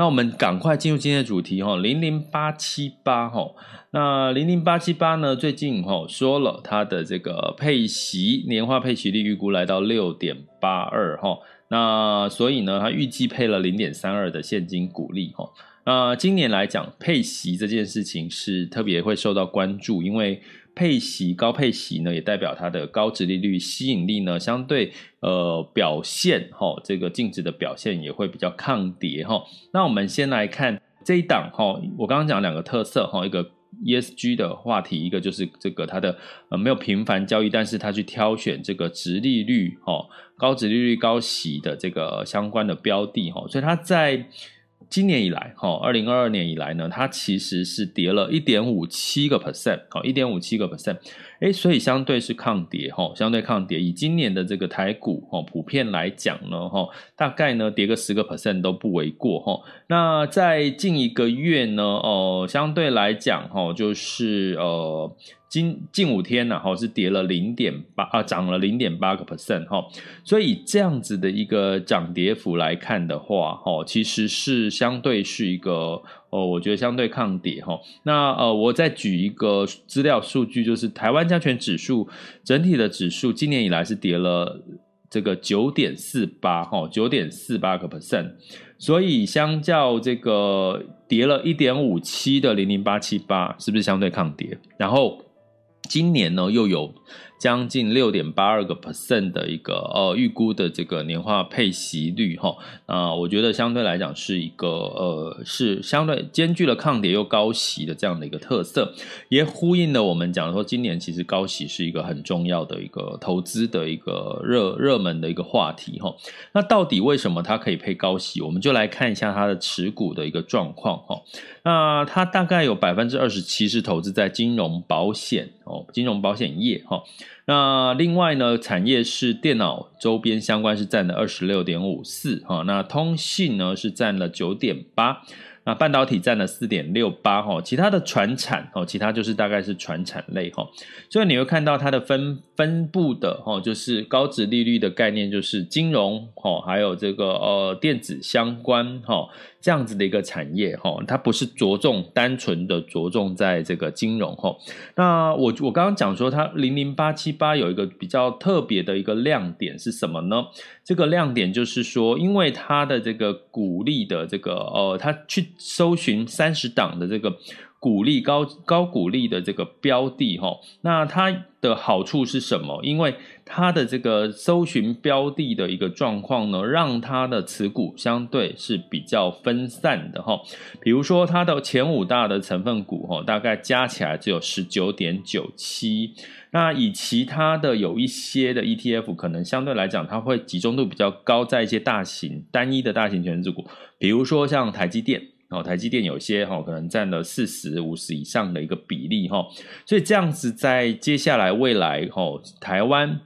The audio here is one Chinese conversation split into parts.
那我们赶快进入今天的主题哈，零零八七八哈，那零零八七八呢，最近哈说了它的这个配息年化配息率预估来到六点八二哈，那所以呢，它预计配了零点三二的现金股利哈，那今年来讲配息这件事情是特别会受到关注，因为。配息高配息呢，也代表它的高值利率吸引力呢，相对呃表现哈，这个净值的表现也会比较抗跌哈。那我们先来看这一档哈，我刚刚讲两个特色哈，一个 ESG 的话题，一个就是这个它的呃没有频繁交易，但是它去挑选这个殖利率哈，高值利率高息的这个相关的标的哈，所以它在。今年以来，哈，二零二二年以来呢，它其实是跌了一点五七个 percent，好，一点五七个 percent，哎，所以相对是抗跌，哈，相对抗跌。以今年的这个台股，哈，普遍来讲呢，哈，大概呢跌个十个 percent 都不为过，哈。那在近一个月呢，哦，相对来讲，哈，就是呃。近近五天呢，哈是跌了零点八啊，涨了零点八个 percent 哈，所以这样子的一个涨跌幅来看的话，哈，其实是相对是一个哦，我觉得相对抗跌哈。那呃，我再举一个资料数据，就是台湾加权指数整体的指数今年以来是跌了这个九点四八哈，九点四八个 percent，所以相较这个跌了一点五七的零零八七八，是不是相对抗跌？然后。今年呢，又有将近六点八二个 percent 的一个呃预估的这个年化配息率哈，啊，我觉得相对来讲是一个呃是相对兼具了抗跌又高息的这样的一个特色，也呼应了我们讲说今年其实高息是一个很重要的一个投资的一个热热门的一个话题哈。那到底为什么它可以配高息？我们就来看一下它的持股的一个状况哈。那它大概有百分之二十七是投资在金融保险哦，金融保险业哈。那另外呢，产业是电脑周边相关是占了二十六点五四哈。那通信呢是占了九点八。那半导体占了四点六八哈，其他的传产哦，其他就是大概是传产类哈，所以你会看到它的分分布的哈，就是高值利率的概念，就是金融哈，还有这个呃电子相关哈这样子的一个产业哈，它不是着重单纯的着重在这个金融哈。那我我刚刚讲说它零零八七八有一个比较特别的一个亮点是什么呢？这个亮点就是说，因为它的这个股利的这个呃，它去搜寻三十档的这个股利高高股利的这个标的哈，那它的好处是什么？因为它的这个搜寻标的的一个状况呢，让它的持股相对是比较分散的哈。比如说，它的前五大的成分股哈，大概加起来只有十九点九七。那以其他的有一些的 ETF，可能相对来讲，它会集中度比较高，在一些大型单一的大型权值股，比如说像台积电哦，台积电有些哈可能占了四十五十以上的一个比例哈，所以这样子在接下来未来哈，台湾。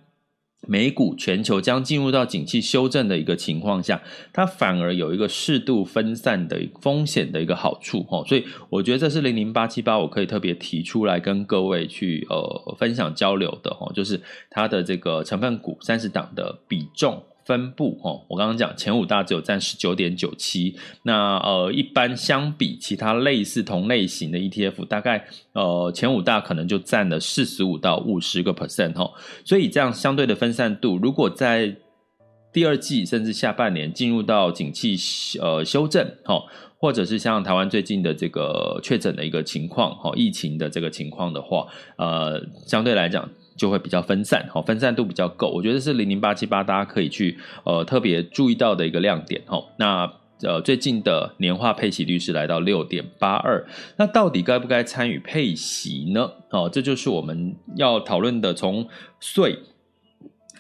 美股全球将进入到景气修正的一个情况下，它反而有一个适度分散的风险的一个好处哈，所以我觉得这是零零八七八，我可以特别提出来跟各位去呃分享交流的哈，就是它的这个成分股三十档的比重分布哦，我刚刚讲前五大只有占十九点九七，那呃一般相比其他类似同类型的 ETF，大概呃前五大可能就占了四十五到五十个 percent 哈，所以这样相对的分散度，如果在第二季甚至下半年进入到景气呃修正哈，或者是像台湾最近的这个确诊的一个情况哈，疫情的这个情况的话，呃相对来讲。就会比较分散，哈，分散度比较够，我觉得是零零八七八，大家可以去呃特别注意到的一个亮点，哈。那呃最近的年化配息率是来到六点八二，那到底该不该参与配息呢？哦，这就是我们要讨论的，从税，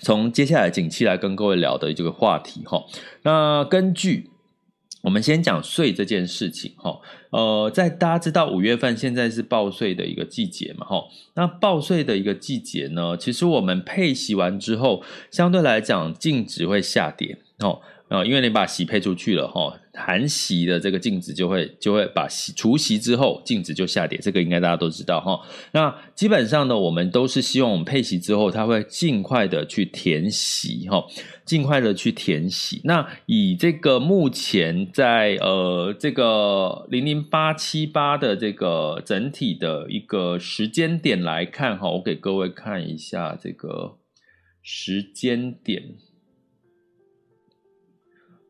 从接下来景气来跟各位聊的这个话题，哈。那根据。我们先讲税这件事情，哈，呃，在大家知道五月份现在是报税的一个季节嘛，哈，那报税的一个季节呢，其实我们配息完之后，相对来讲净值会下跌，哦。呃，因为你把息配出去了哈，含息的这个净值就会就会把息除息之后净值就下跌，这个应该大家都知道哈。那基本上呢，我们都是希望我们配息之后，它会尽快的去填息哈，尽快的去填息。那以这个目前在呃这个零零八七八的这个整体的一个时间点来看哈，我给各位看一下这个时间点。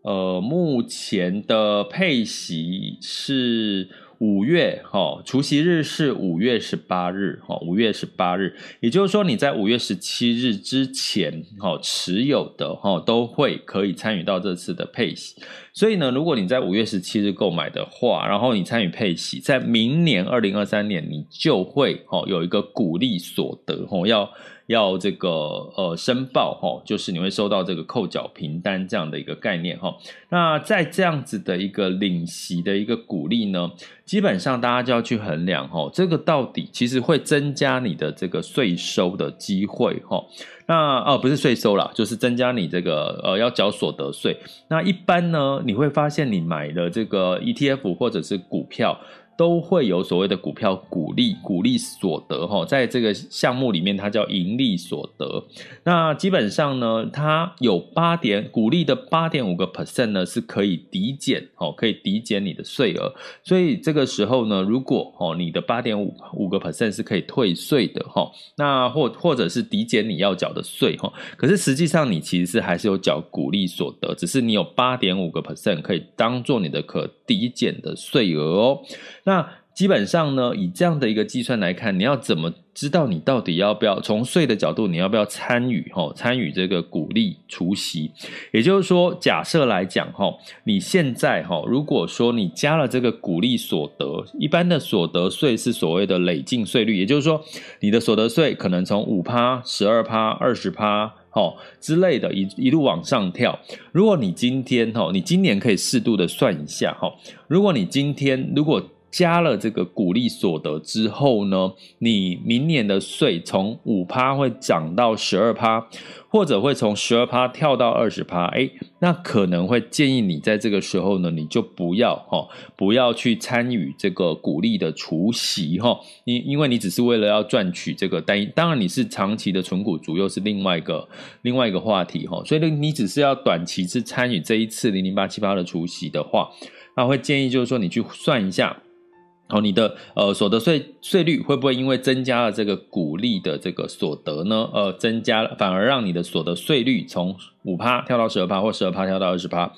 呃，目前的配息是五月哈，除息日是五月十八日哈，五月十八日，也就是说你在五月十七日之前哈持有的哈都会可以参与到这次的配息。所以呢，如果你在五月十七日购买的话，然后你参与配息，在明年二零二三年你就会哈有一个股利所得哈要。要这个呃申报哈，就是你会收到这个扣缴凭单这样的一个概念哈。那在这样子的一个领息的一个鼓励呢，基本上大家就要去衡量哈，这个到底其实会增加你的这个税收的机会哈。那哦不是税收啦，就是增加你这个呃要缴所得税。那一般呢，你会发现你买的这个 ETF 或者是股票。都会有所谓的股票股利、股利所得哈，在这个项目里面，它叫盈利所得。那基本上呢，它有八点股利的八点五个 percent 呢，是可以抵减哦，可以抵减你的税额。所以这个时候呢，如果哦你的八点五五个 percent 是可以退税的哈，那或或者是抵减你要缴的税哈。可是实际上你其实是还是有缴股利所得，只是你有八点五个 percent 可以当做你的可抵减的税额哦。那基本上呢，以这样的一个计算来看，你要怎么知道你到底要不要从税的角度，你要不要参与哈？参与这个股利除息，也就是说，假设来讲哈，你现在哈，如果说你加了这个股利所得，一般的所得税是所谓的累进税率，也就是说，你的所得税可能从五趴、十二趴、二十趴，哦之类的，一一路往上跳。如果你今天哦，你今年可以适度的算一下哈，如果你今天如果加了这个股利所得之后呢，你明年的税从五趴会涨到十二趴，或者会从十二趴跳到二十趴。诶，那可能会建议你在这个时候呢，你就不要哈，不要去参与这个股利的除息哈。因因为你只是为了要赚取这个单一，当然你是长期的存股族，又是另外一个另外一个话题哈。所以呢，你只是要短期是参与这一次零零八七八的除息的话，那会建议就是说你去算一下。好，你的呃所得税税率会不会因为增加了这个股利的这个所得呢？呃，增加了，反而让你的所得税率从五趴跳到十二趴，或十二趴跳到二十趴。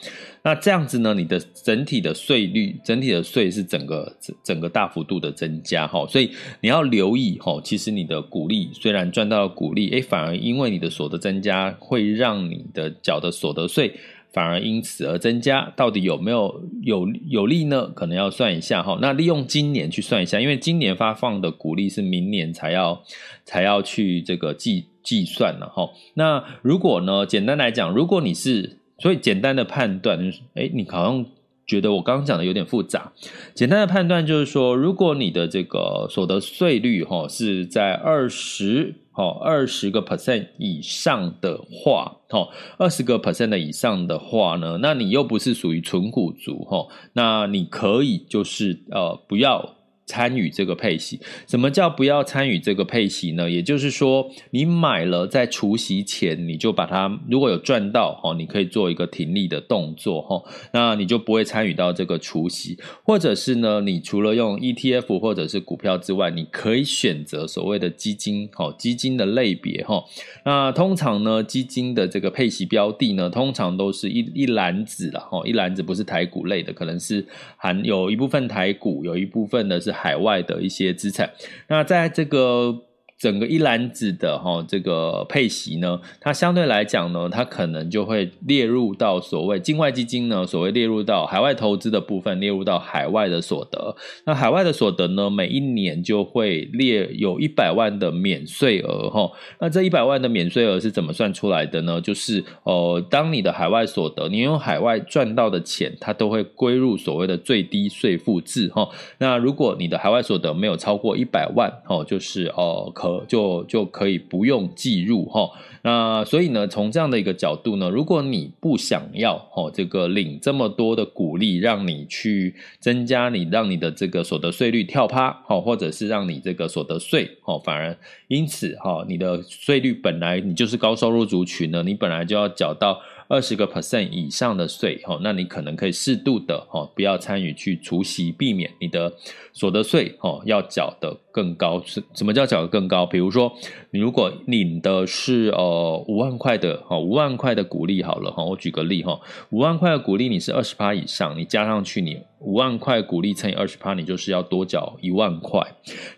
那这样子呢，你的整体的税率，整体的税是整个整整个大幅度的增加哈。所以你要留意哈，其实你的股利虽然赚到了股利，诶，反而因为你的所得增加，会让你的缴的所得税。反而因此而增加，到底有没有有有利呢？可能要算一下哈。那利用今年去算一下，因为今年发放的股利是明年才要才要去这个计计算了哈。那如果呢，简单来讲，如果你是所以简单的判断，就是，诶，你好像觉得我刚刚讲的有点复杂。简单的判断就是说，如果你的这个所得税率哈是在二十。好，二十个 percent 以上的话，哦，二十个 percent 的以上的话呢，那你又不是属于纯股族，哈，那你可以就是呃不要参与这个配息。什么叫不要参与这个配息呢？也就是说，你买了在除息前，你就把它如果有赚到哦，你可以做一个停利的动作哈，那你就不会参与到这个除息。或者是呢，你除了用 ETF 或者是股票之外，你可以选择所谓的基金哈，基金的类别哈。那通常呢，基金的这个配息标的呢，通常都是一一篮子了哈，一篮子不是台股类的，可能是含有一部分台股，有一部分的是。海外的一些资产，那在这个。整个一篮子的哈这个配息呢，它相对来讲呢，它可能就会列入到所谓境外基金呢，所谓列入到海外投资的部分，列入到海外的所得。那海外的所得呢，每一年就会列有一百万的免税额哈。那这一百万的免税额是怎么算出来的呢？就是呃，当你的海外所得，你用海外赚到的钱，它都会归入所谓的最低税负制哈。那如果你的海外所得没有超过一百万哦，就是呃可。就就可以不用计入哈，那所以呢，从这样的一个角度呢，如果你不想要哦，这个领这么多的鼓励，让你去增加你让你的这个所得税率跳趴哦，或者是让你这个所得税哦，反而因此哈，你的税率本来你就是高收入族群呢，你本来就要缴到。二十个 percent 以上的税，哈，那你可能可以适度的，哈，不要参与去除息，避免你的所得税，哈，要缴得更高。是什么叫缴得更高？比如说，你如果领的是呃五万块的，哈，五万块的股利，好了，哈，我举个例，哈，五万块的股利你是二十趴以上，你加上去你五万块股利乘以二十趴，你就是要多缴一万块。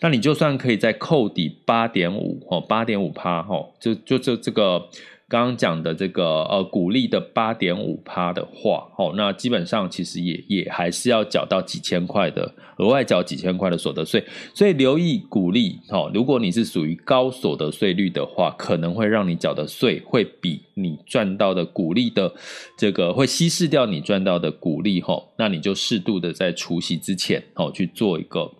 那你就算可以再扣抵八点五，哦，八点五趴，哈，就就就这个。刚刚讲的这个呃股利的八点五趴的话，哦，那基本上其实也也还是要缴到几千块的额外缴几千块的所得税，所以留意股利，哦，如果你是属于高所得税率的话，可能会让你缴的税会比你赚到的股利的这个会稀释掉你赚到的股利，哈，那你就适度的在除夕之前，哦，去做一个。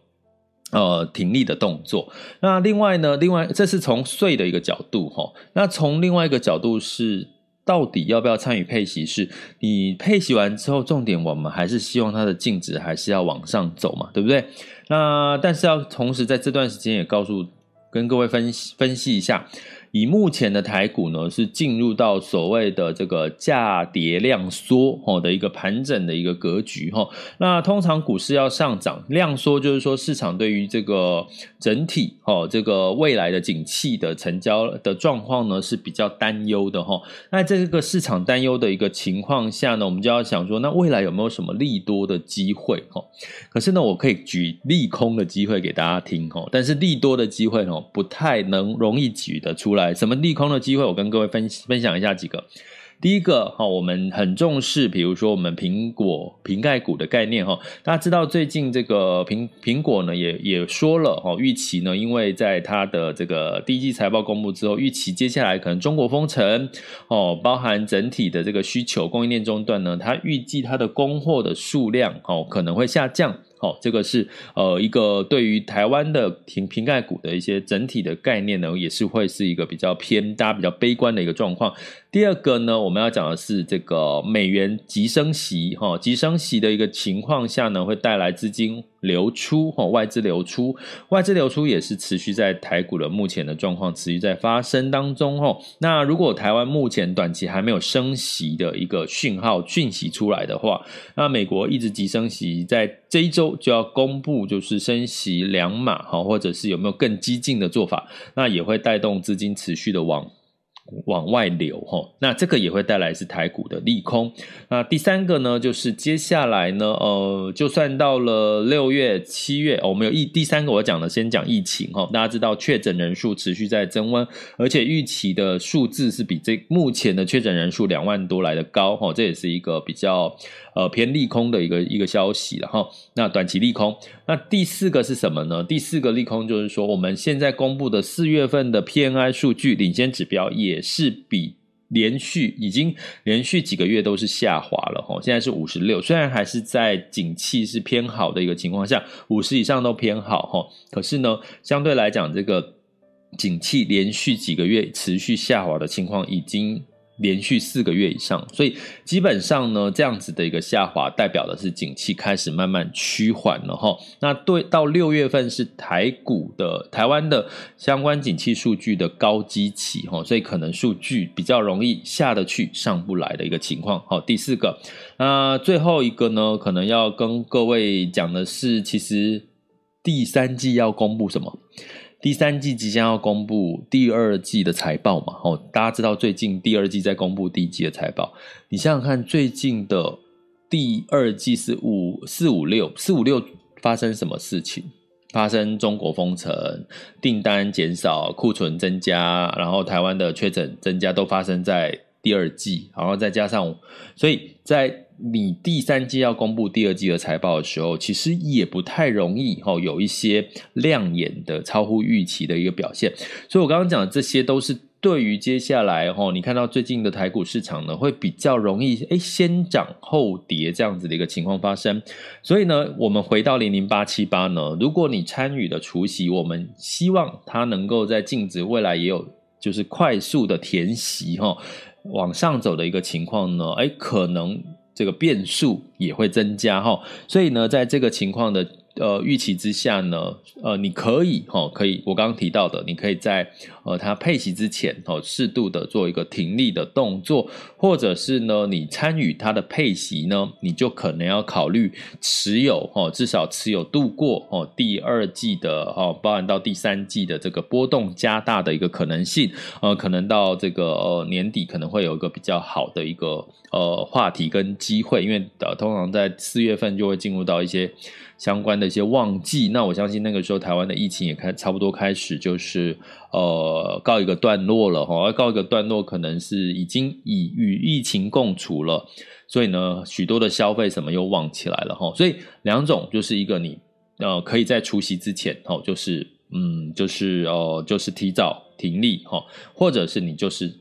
呃，挺立的动作。那另外呢，另外这是从睡的一个角度哈。那从另外一个角度是，到底要不要参与配息？是你配息完之后，重点我们还是希望它的净值还是要往上走嘛，对不对？那但是要同时在这段时间也告诉跟各位分析分析一下。以目前的台股呢，是进入到所谓的这个价跌量缩哦的一个盘整的一个格局哈。那通常股市要上涨，量缩就是说市场对于这个整体哦这个未来的景气的成交的状况呢是比较担忧的哈。那在这个市场担忧的一个情况下呢，我们就要想说，那未来有没有什么利多的机会哈？可是呢，我可以举利空的机会给大家听哈，但是利多的机会哦不太能容易举得出来。来，什么利空的机会？我跟各位分分享一下几个。第一个哈，我们很重视，比如说我们苹果瓶盖股的概念哈。大家知道最近这个苹苹果呢，也也说了哈，预期呢，因为在它的这个第一季财报公布之后，预期接下来可能中国封城哦，包含整体的这个需求供应链中断呢，它预计它的供货的数量哦可能会下降。好，这个是呃一个对于台湾的瓶瓶盖股的一些整体的概念呢，也是会是一个比较偏大家比较悲观的一个状况。第二个呢，我们要讲的是这个美元急升息，哈，急升息的一个情况下呢，会带来资金流出，哈，外资流出，外资流出也是持续在台股的目前的状况持续在发生当中，哈。那如果台湾目前短期还没有升息的一个讯号讯息出来的话，那美国一直急升息，在这一周就要公布就是升息两码，哈，或者是有没有更激进的做法，那也会带动资金持续的往。往外流哈，那这个也会带来是台股的利空。那第三个呢，就是接下来呢，呃，就算到了六月、七月，我们有疫。第三个我讲的，先讲疫情哈。大家知道确诊人数持续在增温，而且预期的数字是比这目前的确诊人数两万多来的高哈，这也是一个比较。呃，偏利空的一个一个消息了哈。那短期利空，那第四个是什么呢？第四个利空就是说，我们现在公布的四月份的 PMI 数据领先指标也是比连续已经连续几个月都是下滑了哈。现在是五十六，虽然还是在景气是偏好的一个情况下，五十以上都偏好哈。可是呢，相对来讲，这个景气连续几个月持续下滑的情况已经。连续四个月以上，所以基本上呢，这样子的一个下滑，代表的是景气开始慢慢趋缓了哈。那对，到六月份是台股的台湾的相关景气数据的高基期哈，所以可能数据比较容易下得去上不来的一个情况。好，第四个，那最后一个呢，可能要跟各位讲的是，其实第三季要公布什么？第三季即将要公布第二季的财报嘛？哦，大家知道最近第二季在公布第一季的财报，你想想看，最近的第二季是五四五六四五六发生什么事情？发生中国封城、订单减少、库存增加，然后台湾的确诊增加，都发生在第二季，然后再加上，所以在。你第三季要公布第二季的财报的时候，其实也不太容易哈，有一些亮眼的、超乎预期的一个表现。所以我刚刚讲的这些，都是对于接下来哈，你看到最近的台股市场呢，会比较容易诶，先涨后跌这样子的一个情况发生。所以呢，我们回到零零八七八呢，如果你参与的除息，我们希望它能够在净值未来也有就是快速的填息哈，往上走的一个情况呢，诶，可能。这个变数也会增加哈，所以呢，在这个情况的。呃，预期之下呢，呃，你可以哈、哦，可以，我刚刚提到的，你可以在呃它配息之前哦，适度的做一个停利的动作，或者是呢，你参与它的配息呢，你就可能要考虑持有哦，至少持有度过哦第二季的哦，包含到第三季的这个波动加大的一个可能性，呃，可能到这个呃年底可能会有一个比较好的一个呃话题跟机会，因为呃通常在四月份就会进入到一些。相关的一些旺季，那我相信那个时候台湾的疫情也开差不多开始，就是呃告一个段落了哈，告一个段落可能是已经已与疫情共处了，所以呢，许多的消费什么又旺起来了哈，所以两种就是一个你呃可以在除夕之前哦，就是嗯就是哦就是提早停利哈，或者是你就是。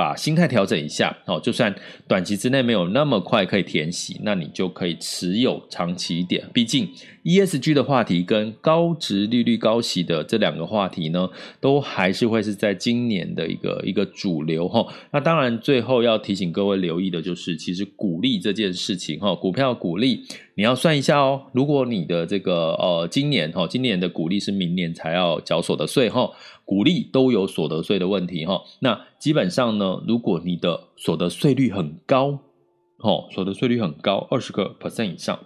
把心态调整一下，哦，就算短期之内没有那么快可以填息，那你就可以持有长期一点。毕竟 ESG 的话题跟高值利率高息的这两个话题呢，都还是会是在今年的一个一个主流哈。那当然，最后要提醒各位留意的就是，其实股利这件事情哈，股票股利你要算一下哦。如果你的这个呃今年哈，今年的股利是明年才要缴所得税哈。股利都有所得税的问题哈，那基本上呢，如果你的所得税率很高，哦，所得税率很高，二十个 percent 以上，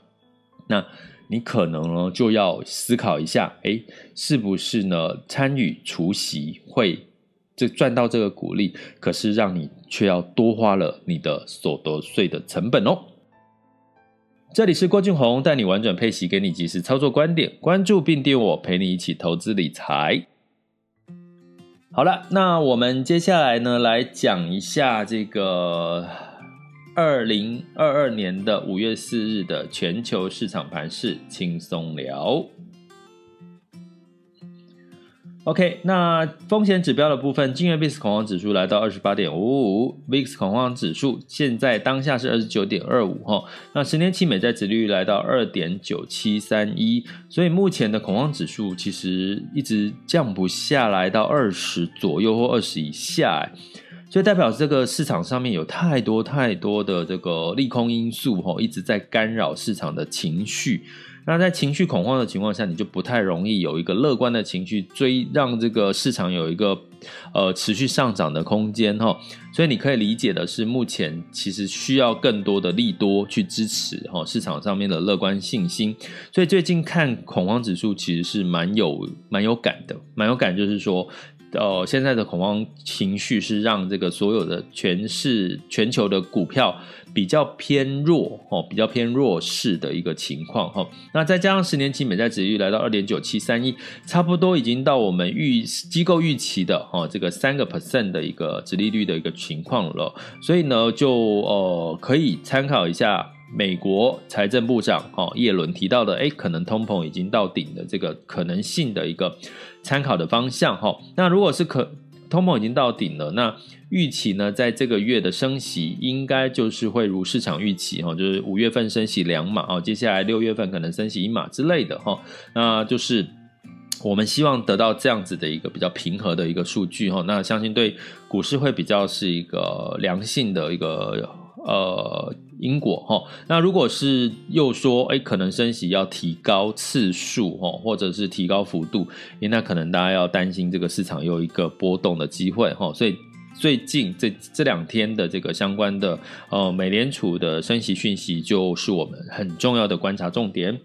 那你可能呢就要思考一下，哎，是不是呢参与除息会这赚到这个股利，可是让你却要多花了你的所得税的成本哦。这里是郭俊宏带你玩转配息，给你及时操作观点，关注并订我，陪你一起投资理财。好了，那我们接下来呢，来讲一下这个二零二二年的五月四日的全球市场盘势，轻松聊。OK，那风险指标的部分，今日 VIX 恐慌指数来到二十八点五五，VIX 恐慌指数现在当下是二十九点二五哈。那十年期美债殖率来到二点九七三一，所以目前的恐慌指数其实一直降不下来到二十左右或二十以下，所以代表这个市场上面有太多太多的这个利空因素哈，一直在干扰市场的情绪。那在情绪恐慌的情况下，你就不太容易有一个乐观的情绪追，让这个市场有一个呃持续上涨的空间哈。所以你可以理解的是，目前其实需要更多的利多去支持哈市场上面的乐观信心。所以最近看恐慌指数其实是蛮有蛮有感的，蛮有感就是说。呃，现在的恐慌情绪是让这个所有的全市全球的股票比较偏弱哦，比较偏弱势的一个情况哈。那再加上十年期美债殖利率来到二点九七三一，差不多已经到我们预机构预期的哦这个三个 percent 的一个殖利率的一个情况了。所以呢，就呃可以参考一下。美国财政部长哦，叶伦提到的，诶，可能通膨已经到顶的这个可能性的一个参考的方向哈。那如果是可通膨已经到顶了，那预期呢，在这个月的升息应该就是会如市场预期哈，就是五月份升息两码哦，接下来六月份可能升息一码之类的哈，那就是。我们希望得到这样子的一个比较平和的一个数据哈，那相信对股市会比较是一个良性的一个呃因果哈。那如果是又说哎，可能升息要提高次数哈，或者是提高幅度，那可能大家要担心这个市场有一个波动的机会哈。所以最近这这两天的这个相关的呃美联储的升息讯息，就是我们很重要的观察重点。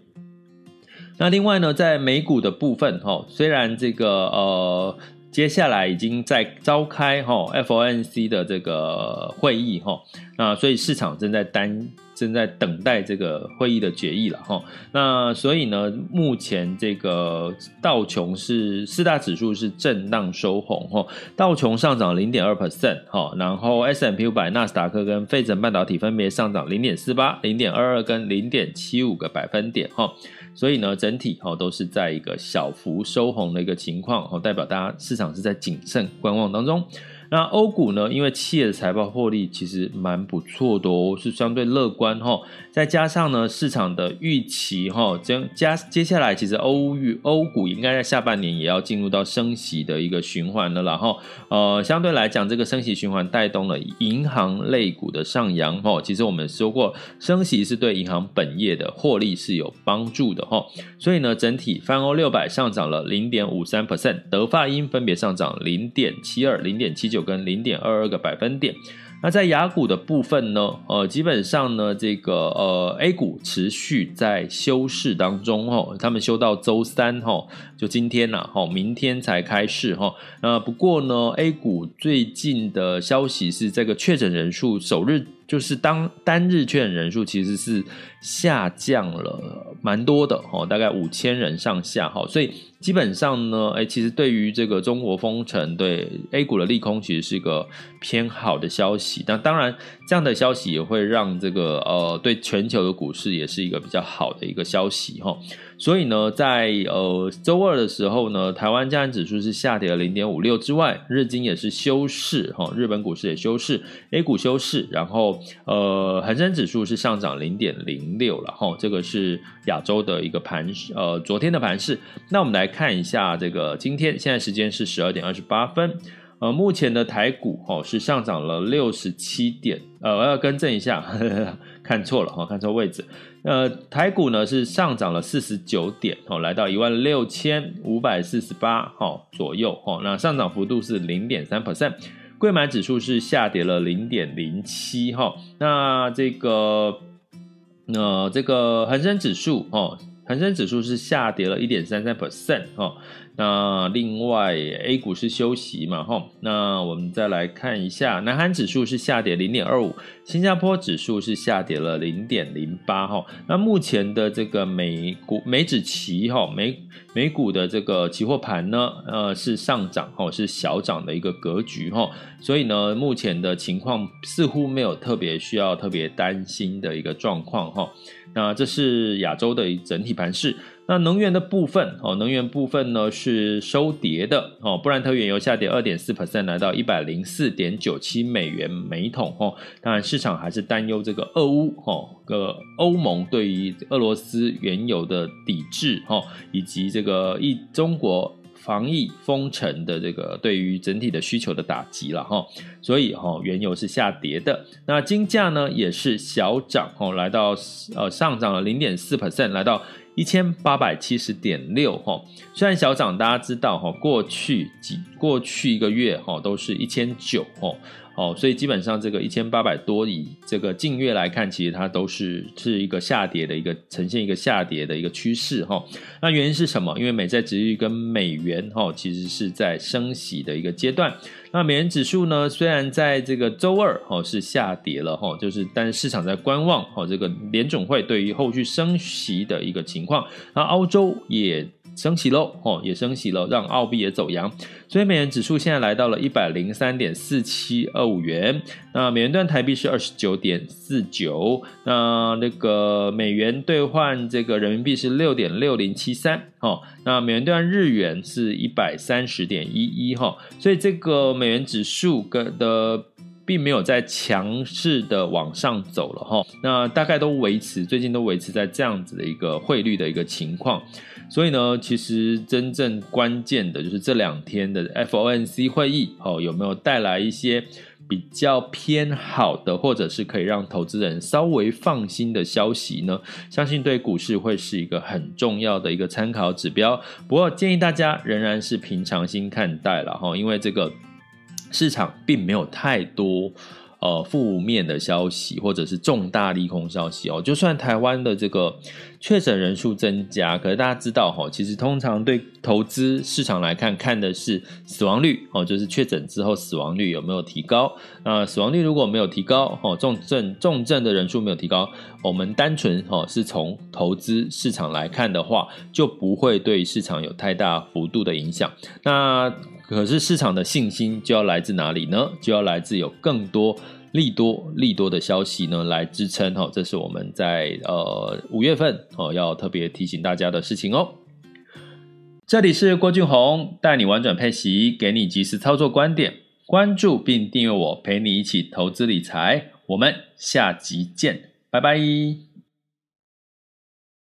那另外呢，在美股的部分，哈，虽然这个呃，接下来已经在召开哈 FOMC 的这个会议哈，那所以市场正在担正在等待这个会议的决议了哈。那所以呢，目前这个道琼是四大指数是震荡收红哈，道琼上涨零点二 percent 哈，然后 S&P 五百、纳斯达克跟费城半导体分别上涨零点四八、零点二二跟零点七五个百分点哈。所以呢，整体哈都是在一个小幅收红的一个情况，哈，代表大家市场是在谨慎观望当中。那欧股呢？因为企业的财报获利其实蛮不错的哦，是相对乐观哈。再加上呢，市场的预期哈，将加接下来其实欧预欧股应该在下半年也要进入到升息的一个循环了。然后呃，相对来讲，这个升息循环带动了银行类股的上扬哈。其实我们说过，升息是对银行本业的获利是有帮助的哈。所以呢，整体泛欧六百上涨了零点五三 percent，德发英分别上涨零点七二、零点七九。跟零点二二个百分点。那在雅股的部分呢，呃，基本上呢，这个呃 A 股持续在休市当中哈，他们休到周三哈，就今天呐哈，明天才开市哈。那不过呢，A 股最近的消息是这个确诊人数首日。就是当单日券人数其实是下降了蛮多的哦，大概五千人上下哈，所以基本上呢，哎，其实对于这个中国封城对 A 股的利空，其实是一个偏好的消息。那当然，这样的消息也会让这个呃，对全球的股市也是一个比较好的一个消息哈。所以呢，在呃周二的时候呢，台湾加权指数是下跌了零点五六之外，日经也是休市哈，日本股市也休市，A 股休市，然后呃恒生指数是上涨零点零六了哈，这个是亚洲的一个盘，呃昨天的盘势。那我们来看一下这个今天，现在时间是十二点二十八分，呃目前的台股哈是上涨了六十七点，呃我要更正一下，呵 呵看错了哈，看错位置。呃，台股呢是上涨了四十九点，哦，来到一万六千五百四十八，哈左右，哈，那上涨幅度是零点三 percent，柜买指数是下跌了零点零七，哈，那这个，呃，这个恒生指数，哦，恒生指数是下跌了一点三三 percent，哈。那另外 A 股是休息嘛，哈，那我们再来看一下，南韩指数是下跌零点二五，新加坡指数是下跌了零点零八，哈，那目前的这个美股美指期，哈，美美股的这个期货盘呢，呃，是上涨，哈，是小涨的一个格局，哈，所以呢，目前的情况似乎没有特别需要特别担心的一个状况，哈，那这是亚洲的整体盘势。那能源的部分，哦，能源部分呢是收跌的，哦，布兰特原油下跌二点四 percent，来到一百零四点九七美元每桶，哦，当然市场还是担忧这个俄乌，哦，个欧盟对于俄罗斯原油的抵制，哦，以及这个一中国防疫封城的这个对于整体的需求的打击了，哈，所以哈原油是下跌的，那金价呢也是小涨，哦，来到呃上涨了零点四 percent，来到。一千八百七十点六哈，虽然小涨，大家知道哈，过去几过去一个月哈都是一千九哈。哦，所以基本上这个一千八百多，以这个近月来看，其实它都是是一个下跌的一个呈现一个下跌的一个趋势哈。那原因是什么？因为美债值率跟美元哈其实是在升息的一个阶段。那美元指数呢，虽然在这个周二哈是下跌了哈，就是但是市场在观望哈这个联总会对于后续升息的一个情况。那澳洲也。升息喽，哦，也升息了，让澳币也走扬，所以美元指数现在来到了一百零三点四七二五元。那美元兑台币是二十九点四九，那那个美元兑换这个人民币是六点六零七三，哈，那美元兑日元是一百三十点一一，哈，所以这个美元指数跟的并没有在强势的往上走了，哈，那大概都维持，最近都维持在这样子的一个汇率的一个情况。所以呢，其实真正关键的就是这两天的 FOMC 会议哦，有没有带来一些比较偏好的，或者是可以让投资人稍微放心的消息呢？相信对股市会是一个很重要的一个参考指标。不过建议大家仍然是平常心看待了哈，因为这个市场并没有太多。呃，负面的消息或者是重大利空消息哦，就算台湾的这个确诊人数增加，可是大家知道哈，其实通常对投资市场来看，看的是死亡率哦，就是确诊之后死亡率有没有提高。那死亡率如果没有提高，哦，重症重症的人数没有提高，我们单纯哦是从投资市场来看的话，就不会对市场有太大幅度的影响。那可是市场的信心就要来自哪里呢？就要来自有更多利多利多的消息呢来支撑哈，这是我们在呃五月份哦要特别提醒大家的事情哦。这里是郭俊宏带你玩转配息，给你及时操作观点，关注并订阅我，陪你一起投资理财。我们下集见，拜拜。